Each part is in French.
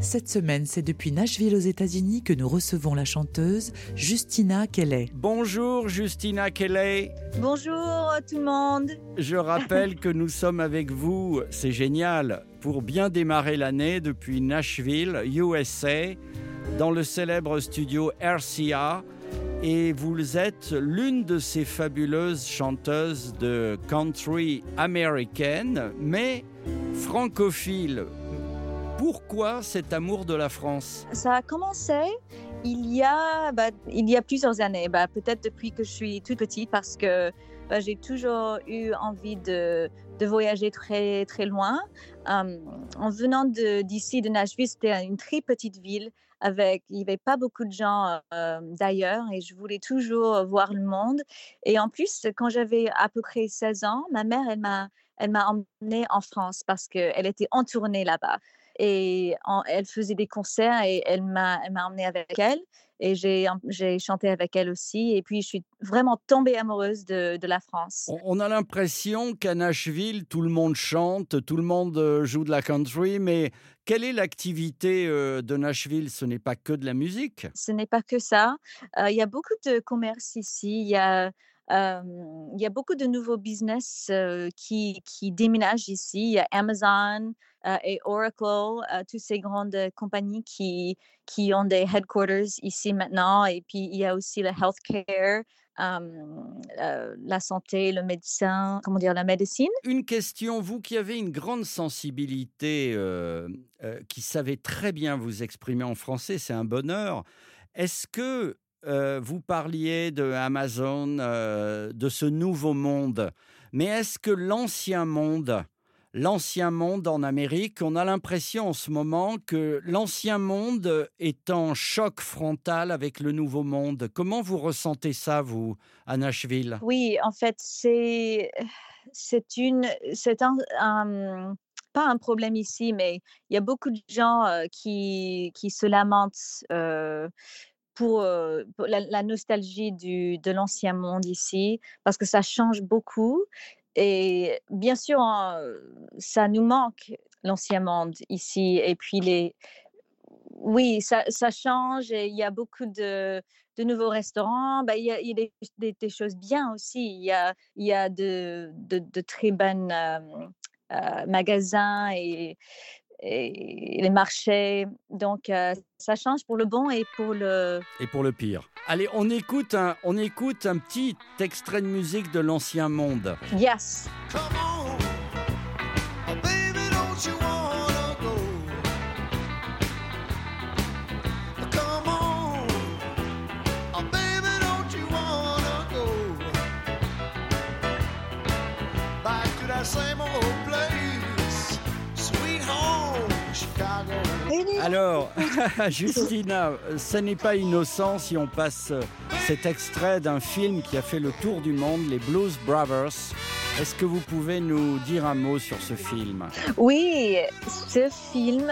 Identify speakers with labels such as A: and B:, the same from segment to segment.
A: Cette semaine, c'est depuis Nashville aux États-Unis que nous recevons la chanteuse Justina Kelly.
B: Bonjour Justina Kelly.
C: Bonjour tout le monde.
B: Je rappelle que nous sommes avec vous, c'est génial, pour bien démarrer l'année depuis Nashville, USA, dans le célèbre studio RCA. Et vous êtes l'une de ces fabuleuses chanteuses de country américaine, mais francophile. Pourquoi cet amour de la France?
C: Ça a commencé il y a, bah, il y a plusieurs années, bah, peut-être depuis que je suis toute petite parce que bah, j'ai toujours eu envie de, de voyager très, très loin. Euh, en venant d'ici, de, Nashville, c'était une très petite ville avec, il n'y avait pas beaucoup de gens euh, d'ailleurs et je voulais toujours voir le monde. Et en plus, quand j'avais à peu près 16 ans, ma mère, elle m'a, elle m'a emmenée en France parce qu'elle était en tournée là-bas. Et en- elle faisait des concerts et elle m'a, emmenée avec elle. Et j'ai, chanté avec elle aussi. Et puis, je suis vraiment tombée amoureuse de, de la France.
B: On- a l'impression qu'à Nashville, tout le monde chante, tout le monde euh, joue de la country, mais quelle est l'activité euh, de Nashville? Ce n'est pas que de la musique?
C: Ce n'est pas que ça. Euh, il y a beaucoup de commerce ici. Il y a, il y a beaucoup de nouveaux business qui, qui déménagent ici. Il y a Amazon et Oracle, toutes ces grandes compagnies qui, qui ont des headquarters ici maintenant. Et puis, il y a aussi le healthcare, euh, la santé, le médecin, comment dire, la médecine.
B: Une question, vous qui avez une grande sensibilité, qui savez très bien vous exprimer en français, c'est un bonheur. Est-ce que euh, vous parliez de Amazon, euh, de ce nouveau monde, mais est-ce que l'ancien monde, l'ancien monde en Amérique, on a l'impression en ce moment que l'ancien monde est en choc frontal avec le nouveau monde? Comment vous ressentez ça, vous, à Nashville?
C: Oui, en fait, c'est c'est c'est un, pas un problème ici, mais il y a beaucoup de gens euh, qui qui se lamentent pour, euh, la, nostalgie du de l'ancien monde ici, parce que ça change beaucoup. Et bien sûr, hein, ça nous manque l'ancien monde ici. Et puis les oui, ça, change et il y a beaucoup de, de nouveaux restaurants. Ben, il y a, il y a des, choses bien aussi. Il y a, il y a de, de, très bons euh, euh, magasins et les marchés. Donc, euh, ça change pour le bon et pour le...
B: et pour le pire. Allez, on écoute un, on écoute un petit extrait de musique de l'ancien monde.
C: Yes!
D: Come on, baby, don't you wanna
B: Alors, Justina, ce n'est pas innocent si on passe cet extrait d'un film qui a fait le tour du monde, les Blues Brothers. Est-ce que vous pouvez nous dire un mot sur ce film?
C: Oui, ce film,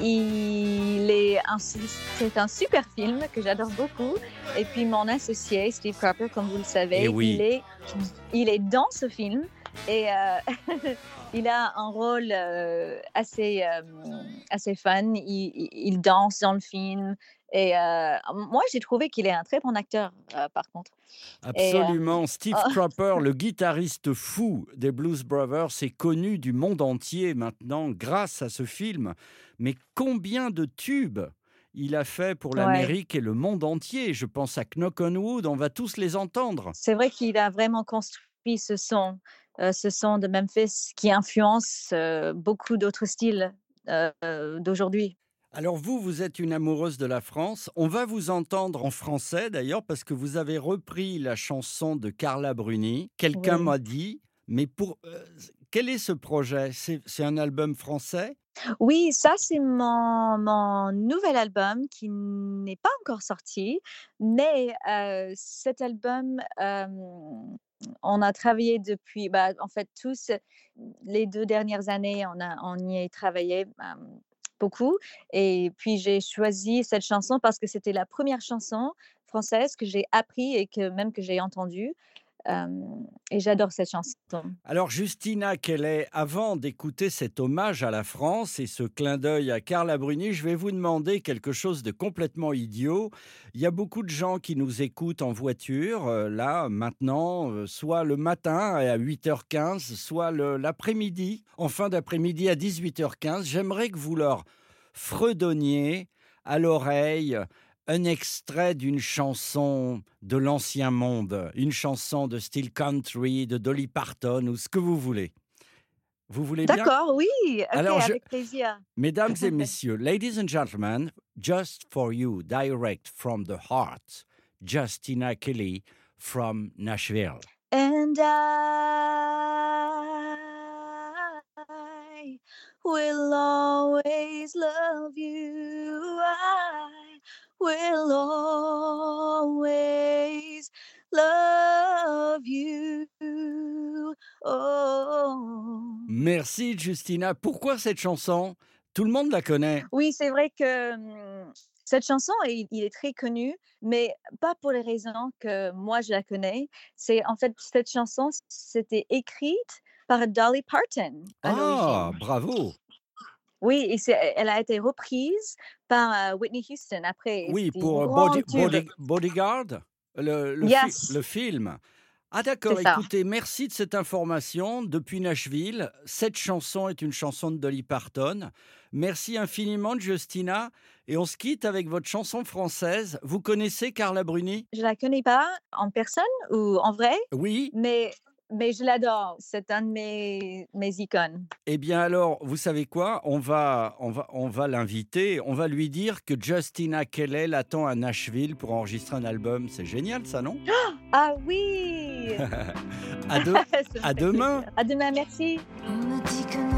C: il est un, c'est un super film que j'adore beaucoup. Et puis mon associé, Steve Cropper, comme vous le savez,
B: Eh oui.
C: il, est, il est dans ce film et euh, il a un rôle euh, assez, euh, assez fun. Il, danse dans le film. Et euh, moi, j'ai trouvé qu'il est un très bon acteur, par contre. Et,
B: Absolument. Steve
C: oh.
B: Cropper, le guitariste fou des Blues Brothers, est connu du monde entier maintenant grâce à ce film. Mais combien de tubes il a fait pour
C: Ouais.
B: l'Amérique et le monde entier? Je pense à Knock on Wood, on va tous les entendre.
C: C'est vrai qu'il a vraiment construit ce son, ce son de Memphis qui influence euh, beaucoup d'autres styles euh, euh, d'aujourd'hui.
B: Alors vous, vous êtes une amoureuse de la France. On va vous entendre en français d'ailleurs parce que vous avez repris la chanson de Carla Bruni. Quelqu'un
C: Oui.
B: m'a dit, mais pour euh, quel est ce projet? C'est un album français?
C: Oui, ça, c'est mon, mon nouvel album qui n'est pas encore sorti, mais euh, cet album, euh, on a travaillé depuis, bah, en fait, tous les deux dernières années, on, a, on y a travaillé euh, beaucoup. Et puis, j'ai choisi cette chanson parce que c'était la première chanson française que j'ai appris et que même que j'ai entendue. Et j'adore cette chanson.
B: Alors Justina Kelly, avant d'écouter cet hommage à la France et ce clin d'œil à Carla Bruni, je vais vous demander quelque chose de complètement idiot. Il y a beaucoup de gens qui nous écoutent en voiture, euh, là, maintenant, euh, soit le matin à 8h15, soit l'après-midi, en fin d'après-midi à 18h15. J'aimerais que vous leur fredonniez à l'oreille un extrait d'une chanson de l'ancien monde, une chanson de style country, de Dolly Parton ou ce que vous voulez. Vous voulez bien?
C: D'accord, oui, ok,
B: Alors, je-
C: avec plaisir.
B: Mesdames et messieurs, ladies and gentlemen, just for you, direct from the heart, Justina Kelly from Nashville.
C: And I will always love you. I will always love you. Oh.
B: Merci Justina. Pourquoi cette chanson? Tout le monde la connaît.
C: Oui, c'est vrai que hum, cette chanson, il, il est très connu, mais pas pour les raisons que moi je la connais. C'est en fait cette chanson, c'était écrite par Dolly Parton
B: Ah, bravo.
C: Oui, et elle a été reprise par Whitney Houston après.
B: Oui, pour Body- Bodyguard, le, le, fi-
C: Yes.
B: le film. Ah d'accord, écoutez, merci de cette information. Depuis Nashville, cette chanson est une chanson de Dolly Parton. Merci infiniment, Justina. Et on se quitte avec votre chanson française. Vous connaissez Carla Bruni?
C: Je la connais pas en personne ou en vrai,
B: Oui
C: mais, mais je l'adore. C'est un de mes, mes icônes.
B: Eh bien alors, vous savez quoi? On va, on va, on va l'inviter. On va lui dire que Justina Kelly l'attend à Nashville pour enregistrer un album. C'est génial, ça, non?
C: Ah oui
B: à, demain.
C: À demain, merci.
E: On me dit que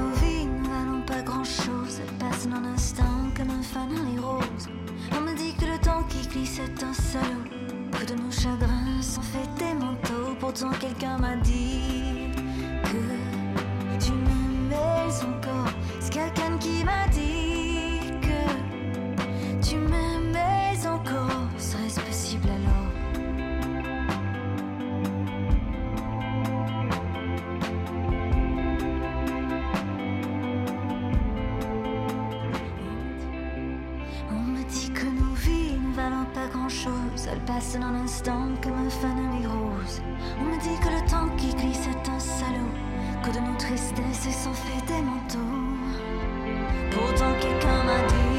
E: dit que nos vies ne valent pas grand chose. Elles passent en un instant comme un fanin les roses. On me dit que le temps qui glisse est un salaud. Que de nos tristesses ils sont faits des manteaux. Pourtant, quelqu'un m'a dit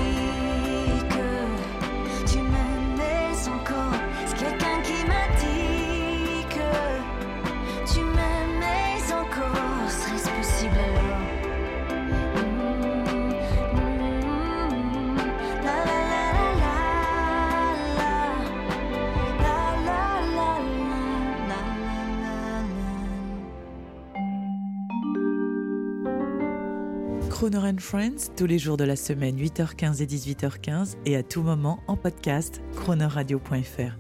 A: Crooner and Friends, tous les jours de la semaine, 8h15 et 18h15, et à tout moment en podcast, croonerradio.fr.